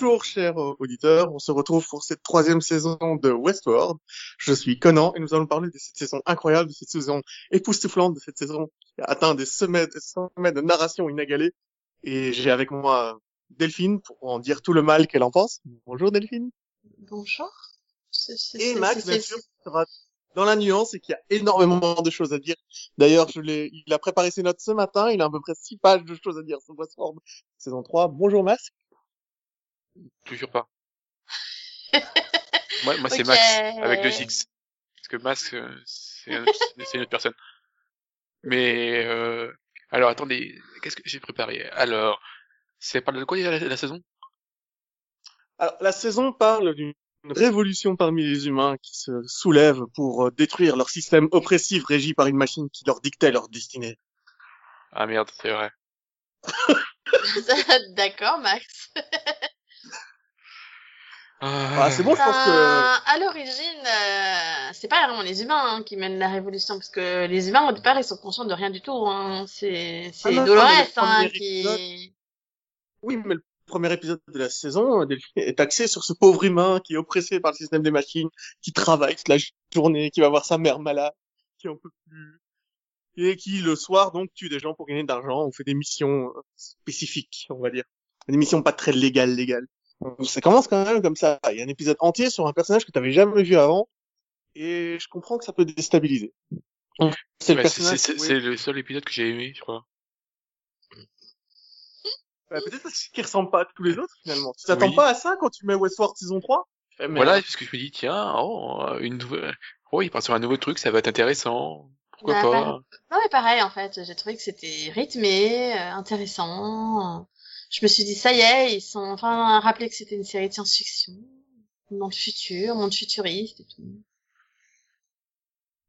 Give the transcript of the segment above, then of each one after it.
Bonjour chers euh, auditeurs, on se retrouve pour cette troisième saison de Westworld. Je suis Conan et nous allons parler de cette saison incroyable, de cette saison époustouflante, de cette saison qui a atteint des sommets, des sommets de narration inégalés. Et j'ai avec moi Delphine pour en dire tout le mal qu'elle en pense. Bonjour Delphine. Bonjour. Et Max, bien sûr, sera dans la nuance et qu'il y a énormément de choses à dire. D'ailleurs, je l'ai, il a préparé ses notes ce matin, il a à peu près six pages de choses à dire sur Westworld saison 3. Bonjour Max. Toujours pas. moi, moi c'est Max avec deux X. Parce que Max, euh, c'est une autre personne. Mais euh, alors attendez, qu'est-ce que j'ai préparé? Alors, c'est parle de quoi la, la saison? Alors la saison parle d'une révolution parmi les humains qui se soulèvent pour euh, détruire leur système oppressif régi par une machine qui leur dictait leur destinée. Ah merde, c'est vrai. D'accord, Max. Ah, c'est bon, je pense que. À l'origine, euh, c'est pas vraiment les humains hein, qui mènent la révolution, parce que les humains au départ ils sont conscients de rien du tout. Hein. C'est c'est Ah Dolores hein, qui. Oui, mais le premier épisode de la saison Delphine, est axé sur ce pauvre humain qui est oppressé par le système des machines, qui travaille toute la journée, qui va voir sa mère malade, qui en peut plus, et qui le soir donc tue des gens pour gagner de l'argent ou fait des missions euh, spécifiques, on va dire, des missions pas très légales légales. Ça commence quand même comme ça. Il y a un épisode entier sur un personnage que tu avais jamais vu avant, et je comprends que ça peut déstabiliser. C'est le oui. seul épisode que j'ai aimé, je crois. Bah, peut-être parce qu'il ressemble pas à tous les autres finalement. Tu t'attends Oui. pas à ça quand tu mets Westworld saison 3 Eh. Voilà, parce que je me dis, tiens, oh, une nouvelle... Oh, il part sur un nouveau truc, ça va être intéressant. Pourquoi Bah, pas bah, Non mais pareil en fait, j'ai trouvé que c'était rythmé, euh, intéressant. Je me suis dit ça y est, ils sont enfin rappelé que c'était une série de science-fiction, le futur, monde futuriste et tout.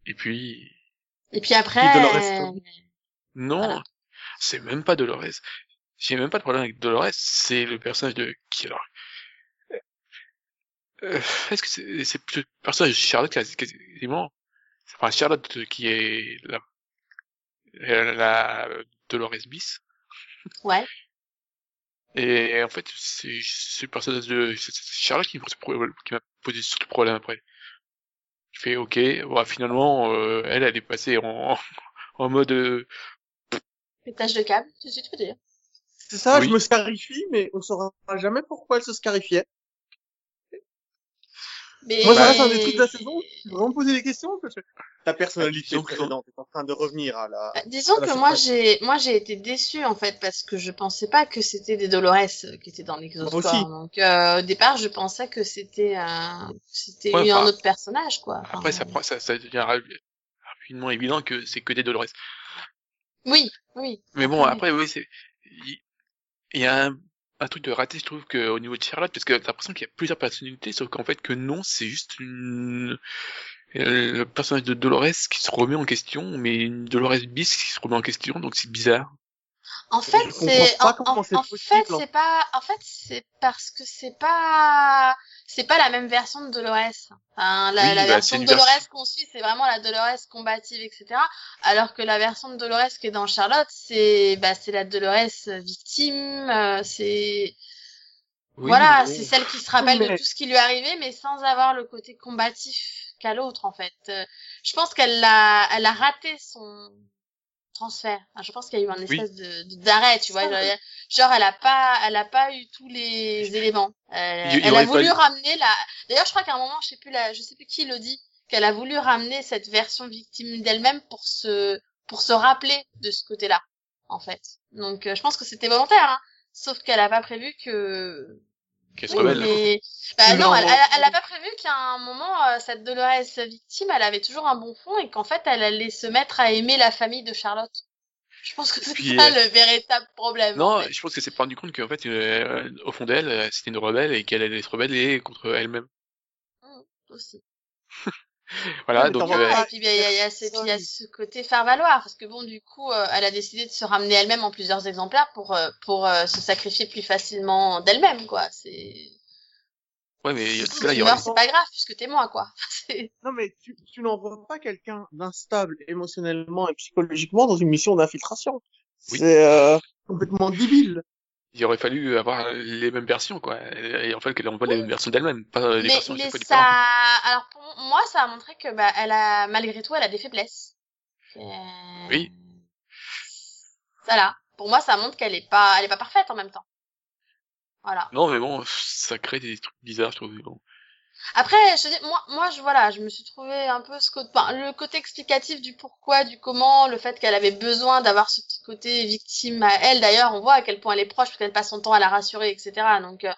Et puis, Et puis après, euh, non, Voilà. c'est même pas Dolores. J'ai même pas de problème avec Dolores, c'est le personnage de qui alors euh, Est-ce que c'est c'est plutôt le personnage de Charlotte quasiment? Enfin, Charlotte qui est la, la, la Dolores bis? ouais. Et en fait, c'est c'est le personnage de c'est- c'est Charlotte qui, qui m'a posé surtout problème après. Je fais ok, bon, finalement, euh, elle, elle est passée en, en mode euh, Pétage de câble, tout de suite, faut dire. C'est ça, Oui. je me scarifie, mais on saura jamais pourquoi elle se scarifiait. Mais... Moi, ça reste un des trucs de la saison. Je vais vraiment poser des questions parce que ta personnalité Disons que- précédente est en train de revenir à la. Bah, disons à la que moi j'ai moi j'ai été déçue en fait parce que je pensais pas que c'était des Dolores euh, qui étaient dans l'exoscore. aussi. Donc euh, au départ je pensais que c'était un c'était Ouais, un autre personnage quoi. Enfin, Après, ça, prend- ça, ça devient ra- rapidement évident que c'est que des Dolores. Oui, oui. Mais bon, Oui. après, oui, c'est, il il y a un, un truc de raté, je trouve, que, au niveau de Charlotte, parce que t'as l'impression qu'il y a plusieurs personnalités, sauf qu'en fait, que non, c'est juste une, euh, le personnage de Dolores qui se remet en question, mais une Dolores bis qui se remet en question, donc c'est bizarre. En fait, c'est pas en, fait hein. c'est pas en fait c'est parce que c'est pas c'est pas la même version de Dolores. Enfin, la, Oui, la bah, version de Dolores version- qu'on suit, c'est vraiment la Dolores combative, etc. Alors que la version de Dolores qui est dans Charlotte, c'est bah c'est la Dolores victime. euh, c'est Oui, voilà, mais c'est celle qui se rappelle mais- de tout ce qui lui est arrivé, mais sans avoir le côté combatif qu'a l'autre en fait. Euh, je pense qu'elle a elle a raté son transfert. Enfin, je pense qu'il y a eu un Oui. espèce de de- d'arrêt, tu vois. Genre, genre, elle a pas, elle a pas eu tous les éléments. Euh, Il il elle a voulu ramener la. D'ailleurs, je crois qu'à un moment, je sais plus la, je sais plus qui le dit, qu'elle a voulu ramener cette version victime d'elle-même pour se, pour se rappeler de ce côté-là, en fait. Donc, euh, je pense que c'était volontaire, hein. Sauf qu'elle a pas prévu que. Oui, mais... Bah Non, non, elle, non. elle, elle a pas prévu qu'à un moment, euh, cette Dolores victime, elle avait toujours un bon fond et qu'en fait, elle allait se mettre à aimer la famille de Charlotte. Je pense que c'est ça euh, le véritable problème. en Non, fait. je pense qu'elle s'est pas rendu compte qu'en fait, euh, au fond d'elle, euh, c'était une rebelle et qu'elle allait se rebeller contre elle-même. Mm, aussi. Voilà, mais donc, euh, Ah, et puis, il y a, il y y a ce côté faire valoir, parce que bon, du coup, euh, elle a décidé de se ramener elle-même en plusieurs exemplaires pour, euh, pour euh, se sacrifier plus facilement d'elle-même, quoi. C'est. ouais, mais Si là, il y meurs, c'est pas grave, puisque t'es moi, quoi. Non, mais tu, tu n'envoies pas quelqu'un d'instable émotionnellement et psychologiquement dans une mission d'infiltration. Oui. C'est euh, complètement débile. Il aurait fallu avoir les mêmes versions, quoi. Et en fait, qu'elle envoie les mêmes versions d'elle-même, pas des mais, versions mais ça, alors pour moi, ça a montré que bah, elle a malgré tout, elle a des faiblesses. Euh, Oui. Voilà. Pour moi, ça montre qu'elle est pas, elle est pas parfaite en même temps. Voilà. Non, mais bon, ça crée des trucs bizarres, je trouve. Bon. Après, je dis, moi, moi, je voilà, je me suis trouvé un peu ce côté, enfin, le côté explicatif du pourquoi, du comment, le fait qu'elle avait besoin d'avoir ce petit côté victime à elle. D'ailleurs, on voit à quel point elle est proche, parce qu'elle passe son temps à la rassurer, etc. Donc, euh,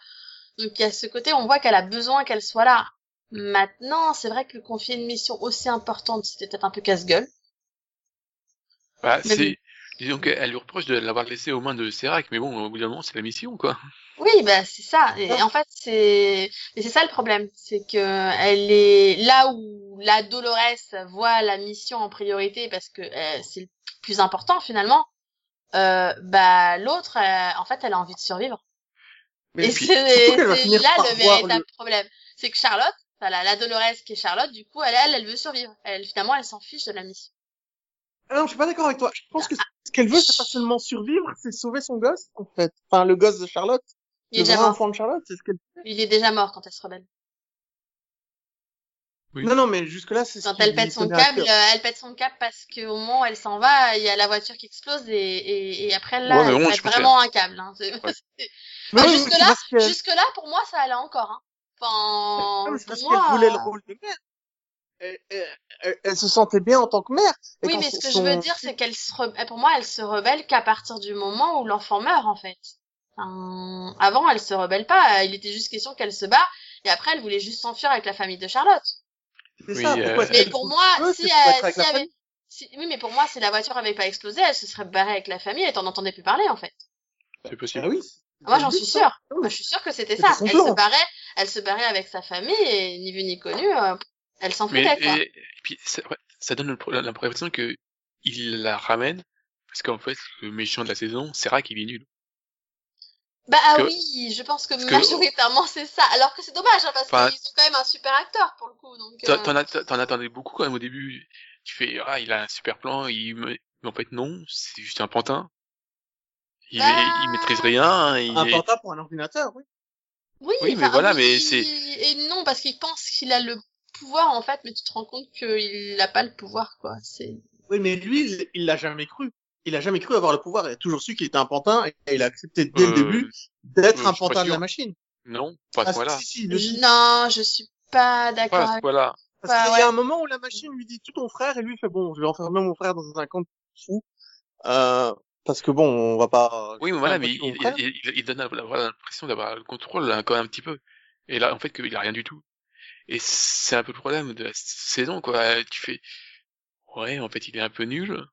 donc il y a ce côté, on voit qu'elle a besoin qu'elle soit là. Maintenant, c'est vrai que confier une mission aussi importante, c'était peut-être un peu casse-gueule. Bah, c'est, disons qu'elle lui reproche de l'avoir laissé aux mains de Serac, mais bon, au bout d'un moment, c'est la mission, quoi. Oui, bah c'est ça. Et en fait, c'est c'est ça le problème, c'est que elle est là où la Dolores voit la mission en priorité parce que euh, c'est le plus important finalement. Euh, bah l'autre, euh, en fait, elle a envie de survivre. Mais et c'est là le véritable le- problème, c'est que Charlotte, voilà, la Dolores qui est Charlotte, du coup, elle, elle, elle veut survivre. Elle finalement, elle s'en fiche de la mission. Ah non, je suis pas d'accord avec toi. Je pense que ce qu'elle veut, c'est pas seulement survivre, c'est sauver son gosse, en fait. Enfin, le gosse de Charlotte. Il est le déjà vrai mort. enfant de Charlotte, c'est ce qu'elle Il est déjà mort quand elle se rebelle. Oui. Non, non, mais jusque-là, c'est ce Quand qui elle lui pète son tenait à câble, cœur. euh, elle pète son câble parce qu'au moment où elle s'en va, il y a la voiture qui explose et, et, et après là, Ouais, mais elle pète pense vraiment un câble. Hein. C'est- Ouais. c'est- Mais Enfin, oui, jusque mais là, c'est parce qu'elle- jusque là, pour moi, ça allait encore. Hein. Enfin, Non, mais c'est pour parce moi, qu'elle voulait le rôle de mère. Elle, elle- elle- se sentait bien en tant que mère. Et Oui, mais ce que je veux dire, c'est qu'elle se, re- pour moi, elle se rebelle qu'à partir du moment où l'enfant meurt, en fait. Enfin, avant, elle se rebelle pas. Il était juste question qu'elle se bat. Et après, elle voulait juste s'enfuir avec la famille de Charlotte. C'est Oui, ça, euh, Mais pour moi, si, euh, avait- oui, mais pour moi, si la voiture avait pas explosé, elle se serait barrée avec la famille et t'en entendais plus parler, en fait. C'est possible. Ah oui. Moi, j'en suis sûre. Moi, je suis sûre que c'était ça. Elle se barrait, elle se barrait avec sa famille et ni vu ni connu, euh, elle s'en Mais, foutait, quoi. et, et puis, ça, ouais, ça donne l'impression que il la ramène, parce qu'en fait, le méchant de la saison, Serac, il est nul. Bah ah que- oui, je pense que parce que- majoritairement c'est ça. Alors que c'est dommage, hein, parce Enfin, qu'ils sont quand même un super acteur pour le coup. Donc, T'en euh, t'en att- t'en attendais beaucoup quand même au début. Tu fais, ah, il a un super plan, il me... mais en fait, non, c'est juste un pantin. Il, Bah, est- il maîtrise rien, il Un est- pantin pour un ordinateur, oui. oui, oui, mais voilà, mais c'est- Et non, parce qu'il pense qu'il a le pouvoir en fait, mais tu te rends compte qu'il n'a pas le pouvoir, quoi. C'est. Oui, mais lui, il- l'a jamais cru. Il a jamais cru avoir le pouvoir. Il a toujours su qu'il était un pantin et il a accepté dès le Euh, début d'être euh, un pantin de la machine. Non, pas Ah, point-là. si. Non, je suis pas d'accord. Pas à ce avec- point-là. Parce Bah, qu'il y a un moment où la machine lui dit tout ton frère et lui fait bon, je vais enfermer mon frère dans un camp de fou. Euh, parce que bon, on va pas. Oui, mais voilà, mais il, il, donne voilà, l'impression d'avoir le contrôle là, quand même un petit peu. Et là, en fait, qu'il a rien du tout. Et c'est un peu le problème de la saison, quoi. Tu fais, ouais, en fait, il est un peu nul.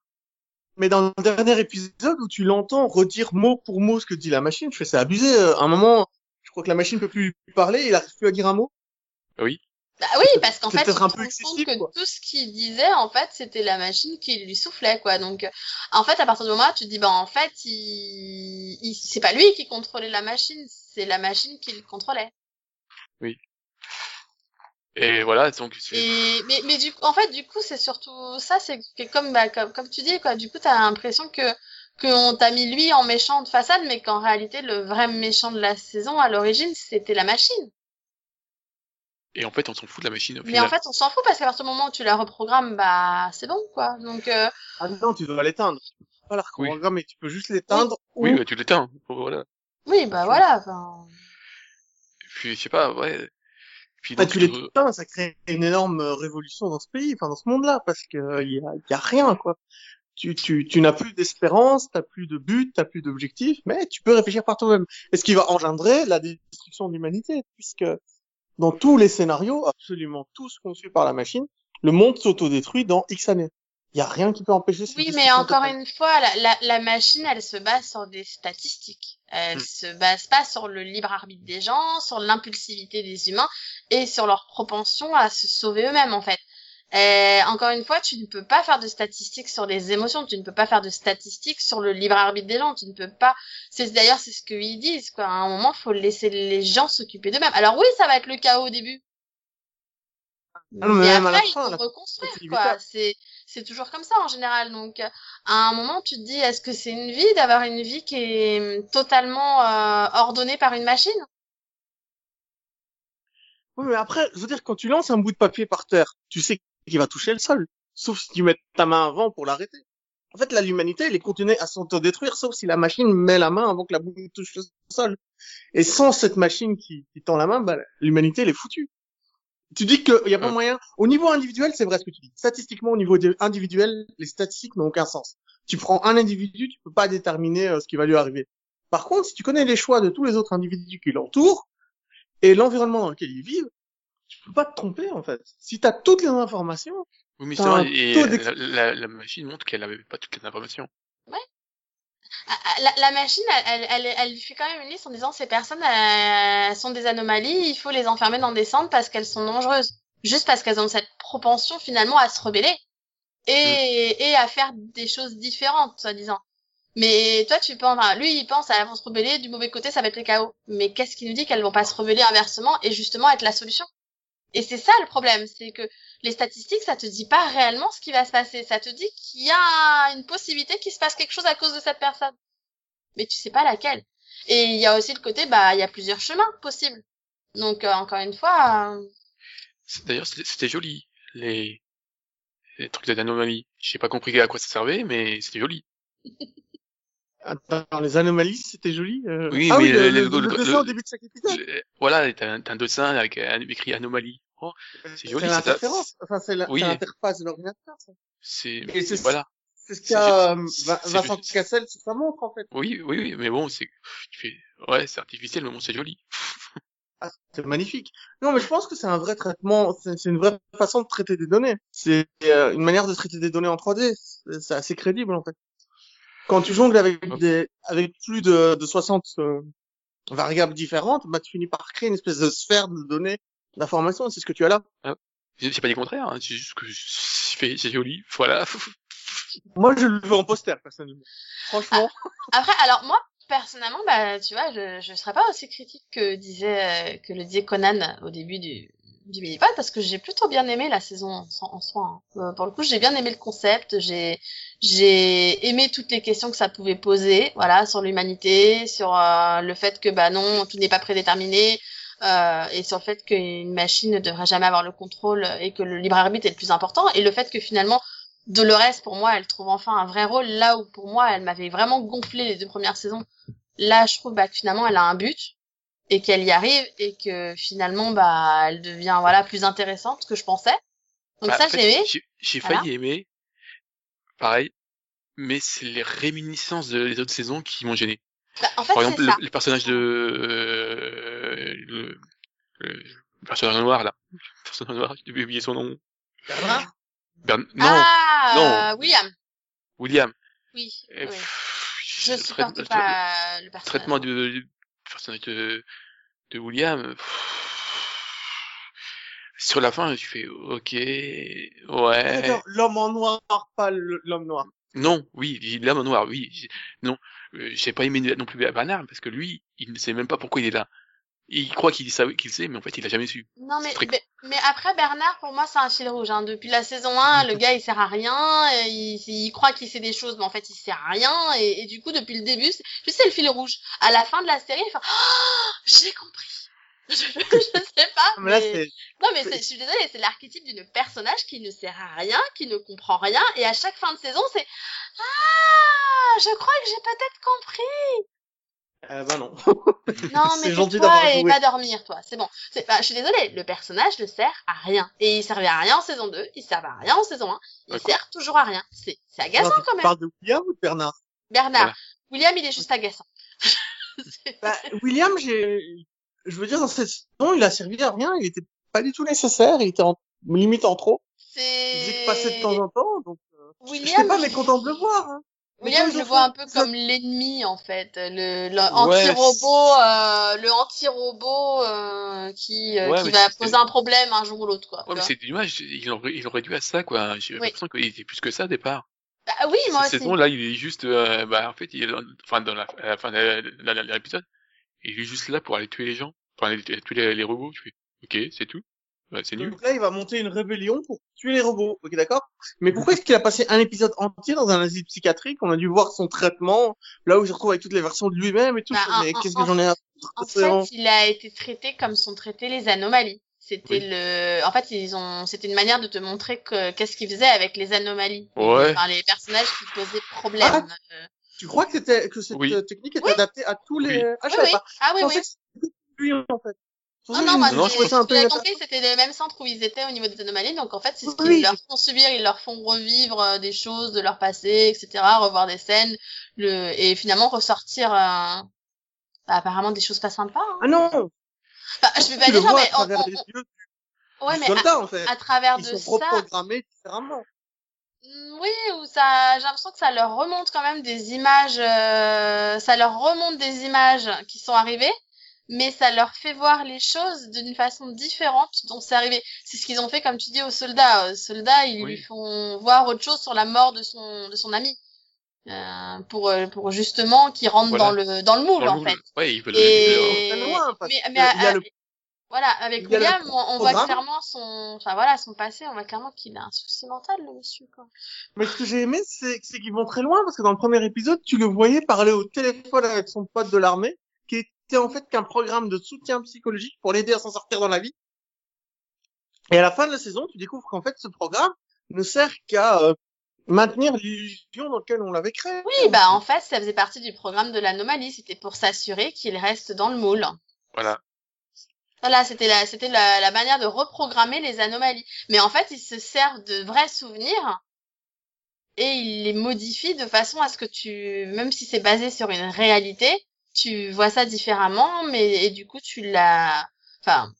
Mais dans le dernier épisode où tu l'entends redire mot pour mot ce que dit la machine, je fais c'est abusé. euh, À un moment, je crois que la machine peut plus lui parler, il arrive plus à dire un mot. Bah oui, parce qu'en fait, il se rend compte que quoi. tout ce qu'il disait, en fait, c'était la machine qui lui soufflait, quoi. Donc, euh, en fait, à partir du moment où tu te dis, bah, en fait, il, il... c'est pas lui qui contrôlait la machine, c'est la machine qui le contrôlait. Et voilà, donc, c'est- Et mais mais du coup, en fait, du coup, c'est surtout ça, c'est que comme bah comme comme tu dis quoi, du coup, t'as l'impression que qu'on t'a mis lui en méchant de façade, mais qu'en réalité, le vrai méchant de la saison à l'origine, c'était la machine. et en fait, on s'en fout de la machine au Mais final. en fait, on s'en fout parce qu'à partir du moment où tu la reprogrammes, bah c'est bon quoi. Donc euh, Ah non, tu dois l'éteindre. Tu peux pas la reprogrammer, tu peux juste l'éteindre. Oui, ou- bah, tu l'éteins. Voilà. oui, bah voilà. Enfin, Et puis, je sais pas, ouais. Puis, tu euh, l'éteins, ça crée une énorme euh, révolution dans ce pays, enfin dans ce monde-là, parce que euh, il y a, y a rien quoi. Tu, tu, tu n'as plus d'espérance, t'as plus de but, t'as plus d'objectif, mais tu peux réfléchir par toi-même. Et ce qui va engendrer la destruction de l'humanité, puisque dans tous les scénarios, absolument tous conçus par la machine, le monde s'autodétruit dans X années. Il y a rien qui peut empêcher oui, mais encore une fois, la, la, la machine, elle se base sur des statistiques. Elle Hmm. se base pas sur le libre arbitre des gens, sur l'impulsivité des humains et sur leur propension à se sauver eux-mêmes, en fait. Et encore une fois, tu ne peux pas faire de statistiques sur les émotions, tu ne peux pas faire de statistiques sur le libre arbitre des gens, tu ne peux pas. C'est d'ailleurs c'est ce qu'ils disent quoi. À un moment, faut laisser les gens s'occuper d'eux-mêmes. Alors oui, ça va être le chaos au début. Non, mais et même à la après, il fin, faut la- reconstruire, c'est quoi. C'est, c'est toujours comme ça, en général. Donc, euh, à un moment, tu te dis, est-ce que c'est une vie d'avoir une vie qui est hum, totalement euh, ordonnée par une machine? Oui, mais après, je veux dire, quand tu lances un bout de papier par terre, tu sais qu'il va toucher le sol. Sauf si tu mets ta main avant pour l'arrêter. En fait, là, l'humanité, elle est condamnée à s'autodétruire, sauf si la machine met la main avant que la boule touche le sol. Et sans cette machine qui, qui tend la main, bah, l'humanité, elle est foutue. Tu dis qu'il n'y a pas moyen. Au niveau individuel, c'est vrai ce que tu dis. Statistiquement, au niveau individuel, les statistiques n'ont aucun sens. Tu prends un individu, tu peux pas déterminer euh, ce qui va lui arriver. Par contre, si tu connais les choix de tous les autres individus qui l'entourent et l'environnement dans lequel ils vivent, tu peux pas te tromper en fait. Si tu as toutes les informations, Oui, mais T'as c'est un vrai, et taux d'ex- la, la, la machine montre qu'elle avait pas toutes les informations. La, la machine, elle, elle, elle, fait quand même une liste en disant ces personnes elles sont des anomalies, il faut les enfermer dans des centres parce qu'elles sont dangereuses. Juste parce qu'elles ont cette propension finalement à se rebeller et, et à faire des choses différentes, soi-disant. Mais toi, tu penses, enfin, lui, il pense à elles vont se rebeller, du mauvais côté, ça va être le chaos. Mais qu'est-ce qui nous dit qu'elles vont pas se rebeller inversement et justement être la solution? Et c'est ça le problème, c'est que les statistiques, ça te dit pas réellement ce qui va se passer. Ça te dit qu'il y a une possibilité qu'il se passe quelque chose à cause de cette personne. Mais tu sais pas laquelle. Et il y a aussi le côté, bah, il y a plusieurs chemins possibles. Donc, euh, encore une fois, euh, D'ailleurs, c'était c'était joli, les, les trucs d'anomalie. J'ai pas compris à quoi ça servait, mais c'était joli. Attends, les anomalies, c'était joli. euh. Oui, ah mais oui, le, le- le, le- le le- dessin le- au début de chaque épisode. Le- Voilà, t'as un, dessin avec un- écrit anomalie. Oh, c'est joli, ça- l'interférence. Enfin, c'est la- Oui. c'est l'interface de l'ordinateur. ça. c'est, c'est- voilà. C'est ce C'est qu'a euh, c'est Vincent juste- Cassel sur sa montre, en fait. Oui, oui, oui, mais bon, c'est, ouais, c'est artificiel, mais bon, c'est joli. Ah, c'est magnifique. Non, mais je pense que c'est un vrai traitement, c'est c'est une vraie façon de traiter des données. C'est euh, une manière de traiter des données en 3D. C'est c'est assez crédible, en fait. Quand tu jongles avec des, avec plus de, de 60 euh, variables différentes, bah, tu finis par créer une espèce de sphère de données, d'informations, c'est ce que tu as là. J'ai j'ai pas dit le contraire, hein, c'est juste que c'est c'est joli, voilà. Moi, je le veux en poster, personnellement. Franchement. Après, alors moi, personnellement, bah, tu vois, je, je serais pas aussi critique que disait, euh, que le disait Conan au début du, du Minipod, parce que j'ai plutôt bien aimé la saison en, so- en soi. hein. Euh, pour le coup, j'ai bien aimé le concept, j'ai, j'ai aimé toutes les questions que ça pouvait poser, voilà, sur l'humanité, sur euh, le fait que, bah non, tout n'est pas prédéterminé, euh, et sur le fait qu'une machine ne devrait jamais avoir le contrôle et que le libre arbitre est le plus important, et le fait que finalement, Dolores, pour moi, elle trouve enfin un vrai rôle là où pour moi, elle m'avait vraiment gonflé les deux premières saisons. Là, je trouve bah, que finalement, elle a un but et qu'elle y arrive et que finalement, bah, elle devient voilà plus intéressante que je pensais. Donc Bah, ça, j'ai aimé. J'ai Voilà. failli aimer, pareil, mais c'est les réminiscences de- des autres saisons qui m'ont gêné. Bah, en fait, Par c'est exemple, ça. le, le personnage de euh, le, le personnage noir là, le personnage noir, j'ai oublié son nom. Bernard? Bern... Non, ah, euh, William. William. Oui. Et, oui. pff, Je supporte pas le le personnage. traitement du, du personnage de, de William. sur la fin, je fais ok, ouais. L'homme en noir, pas l'homme noir. Non, oui, est en noir, oui. Non, euh, j'ai pas aimé non plus Bernard parce que lui, il ne sait même pas pourquoi il est là. Il croit qu'il savait qu'il sait, mais en fait, il a jamais su. Non mais, Très- mais mais après Bernard pour moi c'est un fil rouge hein. depuis la saison 1 le gars il sert à rien et il, il croit qu'il sait des choses mais en fait il sert à rien. Et, et du coup depuis le début c'est je sais le fil rouge. À la fin de la série il fait oh, j'ai compris. Je, je sais pas Mais là, mais- c'est, non mais c'est- je suis désolée c'est l'archétype d'une personnage qui ne sert à rien qui ne comprend rien. Et à chaque fin de saison c'est ah je crois que j'ai peut-être compris euh, bah non. non, C'est mais gentil d'avoir et joué. va dormir, toi? C'est bon. C'est, bah, je suis désolée, le personnage ne sert à rien. Et il servait à rien en saison 2, il servait à rien en saison 1, il sert toujours à rien. C'est, c'est agaçant Alors, quand tu même. parles de William ou de Bernard? Bernard. Voilà. William, il est juste agaçant. C'est- bah, William, j'ai, je veux dire, dans cette saison, il a servi à rien, il était pas du tout nécessaire, il était en, limite en trop. Il faisait que passer de temps en temps, donc, euh, William, j'étais pas mécontent de le voir, hein. Mais William, je le vois un peu comme l'ennemi, en fait. Le, le Ouais, anti-robot, euh, le anti-robot, euh, qui, euh, Ouais, qui va poser un problème un jour ou l'autre, quoi. Ouais, mais c'est dommage, il aurait, il aurait dû à ça, quoi. J'ai Oui. l'impression qu'il était plus que ça au départ. Ah oui, moi Cette aussi. saison, là, il est juste, euh, bah, en fait, il est, dans- enfin, dans la, à la fin de l'épisode, il est juste là pour aller tuer les gens, pour aller tuer les, les robots, tu fais, ok, c'est tout. Ouais, c'est nul. Donc là, il va monter une rébellion pour tuer les robots. Ok, d'accord Mais pourquoi est-ce qu'il a passé un épisode entier dans un asile psychiatrique? On a dû voir son traitement, là où il se retrouve avec toutes les versions de lui-même et tout. Bah, mais en- qu'est-ce que j'en ai à En fait, il a été traité comme sont traitées les anomalies. C'était le, en fait, ils ont, c'était une manière de te montrer que qu'est-ce qu'ils faisaient avec les anomalies. Ouais. Enfin, les personnages qui posaient problème. Ah, Euh, Tu crois que c'était que cette Oui. technique était Oui. adaptée à tous les Oui. Ah, je oui, savais oui. pas. Ah oui, Je oui. pensais que c'était lui en fait. C'est pour Non, non, je trouvais ça un peu j'ai compris, c'était le même centre où ils étaient au niveau des anomalies. Donc, en fait, c'est ce qu'ils Oui. leur font subir. Ils leur font revivre euh, des choses de leur passé, etc., revoir des scènes, le, et finalement ressortir, euh, bah, apparemment des choses pas sympas. Hein. Ah non, Enfin, je vais pas tu le dire, vois mais à travers on- les on- yeux on- ouais, du mais soldat en fait. à, travers Ils de sont ça, reprogrammés différemment. Mm, Oui, ou ça, j'ai l'impression que ça leur remonte quand même des images, euh, ça leur remonte des images qui sont arrivées, mais ça leur fait voir les choses d'une façon différente dont c'est arrivé. C'est ce qu'ils ont fait, comme tu dis, aux soldats. Aux soldats, ils Oui. lui font voir autre chose sur la mort de son, de son ami, euh, pour, euh, pour justement qu'il rentre Voilà. dans le, dans le moule, Dans en le moule. fait. Ouais, veulent. Et, très loin, parce mais, que mais, il y a euh, le- voilà, avec il le William, on, on voit clairement son, enfin voilà, son passé, on voit clairement qu'il a un souci mental, le monsieur, quoi. Mais ce que j'ai aimé, c'est c'est qu'ils vont très loin parce que dans le premier épisode, tu le voyais parler au téléphone avec son pote de l'armée, qui était en fait qu'un programme de soutien psychologique pour l'aider à s'en sortir dans la vie. Et à la fin de la saison, tu découvres qu'en fait, ce programme ne sert qu'à euh, maintenir l'illusion dans laquelle on l'avait créé. Oui, bah en fait, ça faisait partie du programme de l'anomalie. C'était pour s'assurer qu'il reste dans le moule. Voilà. Voilà, c'était la, c'était la, la manière de reprogrammer les anomalies. Mais en fait, ils se servent de vrais souvenirs et ils les modifient de façon à ce que tu, même si c'est basé sur une réalité, tu vois ça différemment, mais et du coup tu la, enfin,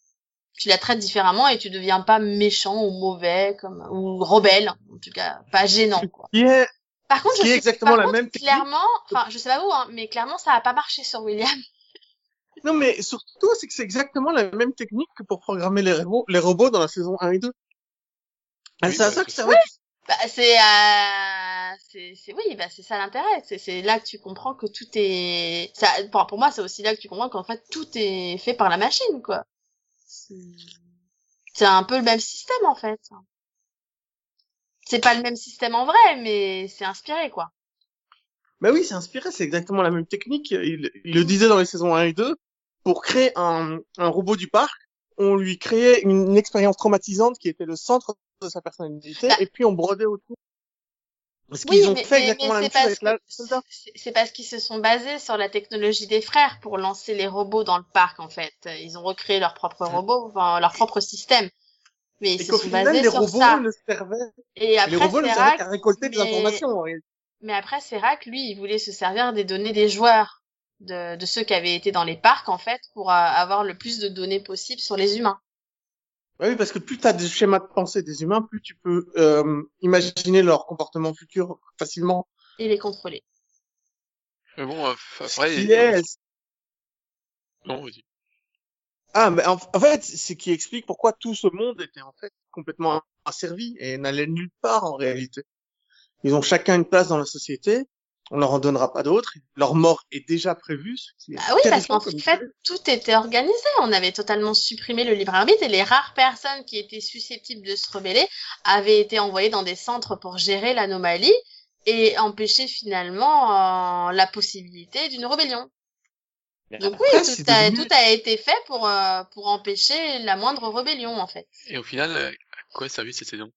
tu la traites différemment et tu deviens pas méchant ou mauvais comme ou rebelle, en tout cas pas gênant quoi. Par contre, Ce je qui est sais- exactement par la contre, même technique. Clairement, enfin, je sais pas vous, hein, mais clairement, ça a pas marché sur William. Non, mais surtout, c'est que c'est exactement la même technique que pour programmer les robots, les robots dans la saison 1 et 2. Ah, Oui, c'est à bah, ça que ça va. Bah, c'est, euh, c'est, c'est, oui, bah, c'est ça l'intérêt. C'est, c'est là que tu comprends que tout est, ça, pour, pour moi, c'est aussi là que tu comprends qu'en fait, tout est fait par la machine, quoi. C'est c'est un peu le même système, en fait. C'est pas le même système en vrai, mais c'est inspiré, quoi. Bah oui, c'est inspiré, c'est exactement la même technique. Il, il le disait dans les saisons 1 et 2. Pour créer un, un robot du parc, on lui créait une, expérience traumatisante qui était le centre de sa personnalité, Bah. et puis on brodait autour. Parce Oui, ont mais, fait mais- exactement mais la c'est même chose parce la qu'ils se sont basés sur la technologie des frères pour lancer les robots dans le parc en fait. Ils ont recréé leur propre robot, enfin leur propre système. Mais ils Et se sont final, basés les sur robots ça. ne servaient, Et après les robots ne servaient qu'à récolter des mais- informations. mais après Serac, lui, il voulait se servir des données des joueurs, de, de ceux qui avaient été dans les parcs en fait, pour euh, avoir le plus de données possible sur les humains. Oui, parce que plus tu as des schémas de pensée des humains, plus tu peux euh, imaginer leur comportement futur facilement. Et les contrôler. Mais bon, euh, après. Yes. Non, vas-y. Ah, mais en, en fait, c'est qui explique pourquoi tout ce monde était en fait complètement asservi et n'allait nulle part en réalité. Ils ont chacun une place dans la société. On leur en donnera pas d'autres. Leur mort est déjà prévue. ce qui est Ah oui, parce qu'en fait, tout était organisé. On avait totalement supprimé le libre arbitre et les rares personnes qui étaient susceptibles de se rebeller avaient été envoyées dans des centres pour gérer l'anomalie et empêcher finalement euh, la possibilité d'une rébellion. Donc oui, Après, tout a, devenu- tout a été fait pour, euh, pour empêcher la moindre rébellion en fait. Et au final, euh, à quoi a servi cette saison?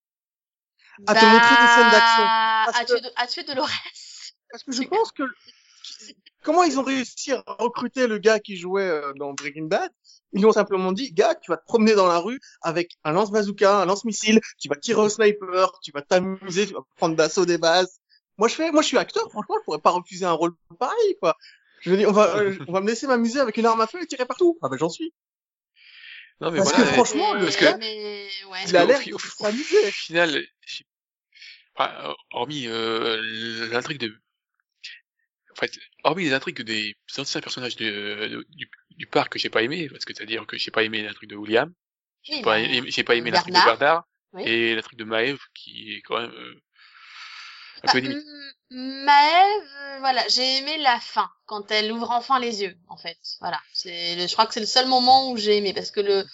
À te montrer des scènes d'action. à Parce tuer, que- à tuer Dolores. Parce que je pense que comment ils ont réussi à recruter le gars qui jouait euh, dans Breaking Bad? Ils lui ont simplement dit, gars, tu vas te promener dans la rue avec un lance-bazooka, un lance-missile, tu vas tirer au sniper, tu vas t'amuser, tu vas prendre d'assaut des bases. Moi, je fais, moi, je suis acteur. Franchement, je pourrais pas refuser un rôle pareil, quoi. Je veux dire, on va, euh, on va me laisser m'amuser avec une arme à feu et tirer partout. Ah ben, j'en suis. Non, mais Parce voilà. que franchement, le parce que- gars, mais, ouais. il a au l'air de au fi- s'amuser. Au final, enfin, hormis euh, l'intrigue de, en fait, hormis les intrigues des anciens personnages de, de- du, du parc que j'ai pas aimé, parce que c'est-à-dire que j'ai pas aimé l'intrigue de William, Oui, j'ai pas bah, aimé, j'ai pas aimé l'intrigue de Bernard. Oui. et l'intrigue de Maëv qui est quand même euh, un Bah, peu limite. M- Maëve, euh, voilà, j'ai aimé la fin, quand elle ouvre enfin les yeux, en fait. Voilà, c'est, je crois que c'est le seul moment où j'ai aimé, parce que le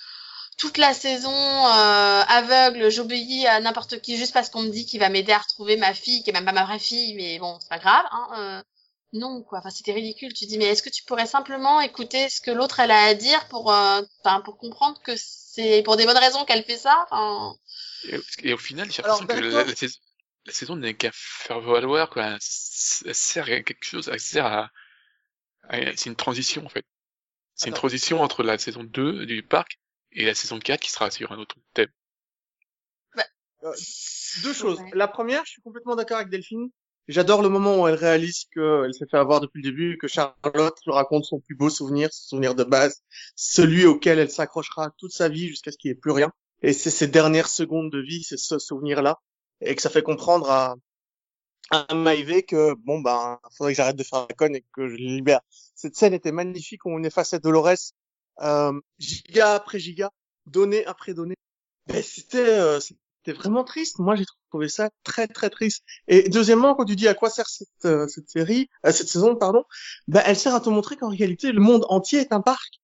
toute la saison euh, aveugle, j'obéis à n'importe qui juste parce qu'on me dit qu'il va m'aider à retrouver ma fille, qui est même pas ma vraie fille, mais bon, c'est pas grave. Hein, euh, non, quoi. Enfin, c'était ridicule. Tu dis, mais est-ce que tu pourrais simplement écouter ce que l'autre elle a à dire pour, euh, enfin, pour comprendre que c'est pour des bonnes raisons qu'elle fait ça? Enfin, Et, et au final, j'ai l'impression que la, la saison, la saison n'est qu'à faire valoir, quoi. Elle sert à quelque chose, elle sert à, à- c'est une transition, en fait. C'est une transition entre la saison 2 du parc et la saison 4 qui sera sur un autre thème. Euh, deux choses. Ouais. La première, je suis complètement d'accord avec Delphine. J'adore le moment où elle réalise qu'elle s'est fait avoir depuis le début, que Charlotte lui raconte son plus beau souvenir, son souvenir de base, celui auquel elle s'accrochera toute sa vie jusqu'à ce qu'il n'y ait plus rien. Et c'est ces dernières secondes de vie, c'est ce souvenir-là. Et que ça fait comprendre à, à Maïvé que, bon, ben, faudrait que j'arrête de faire la conne et que je le libère. Cette scène était magnifique on effaçait Dolores, euh, giga après giga, donnée après donnée. Mais c'était, euh, c'était vraiment triste. Moi, j'ai trouvé ça très très triste. Et deuxièmement, quand tu dis à quoi sert cette, euh, cette série, euh, cette saison, pardon, bah, elle sert à te montrer qu'en réalité, le monde entier est un parc.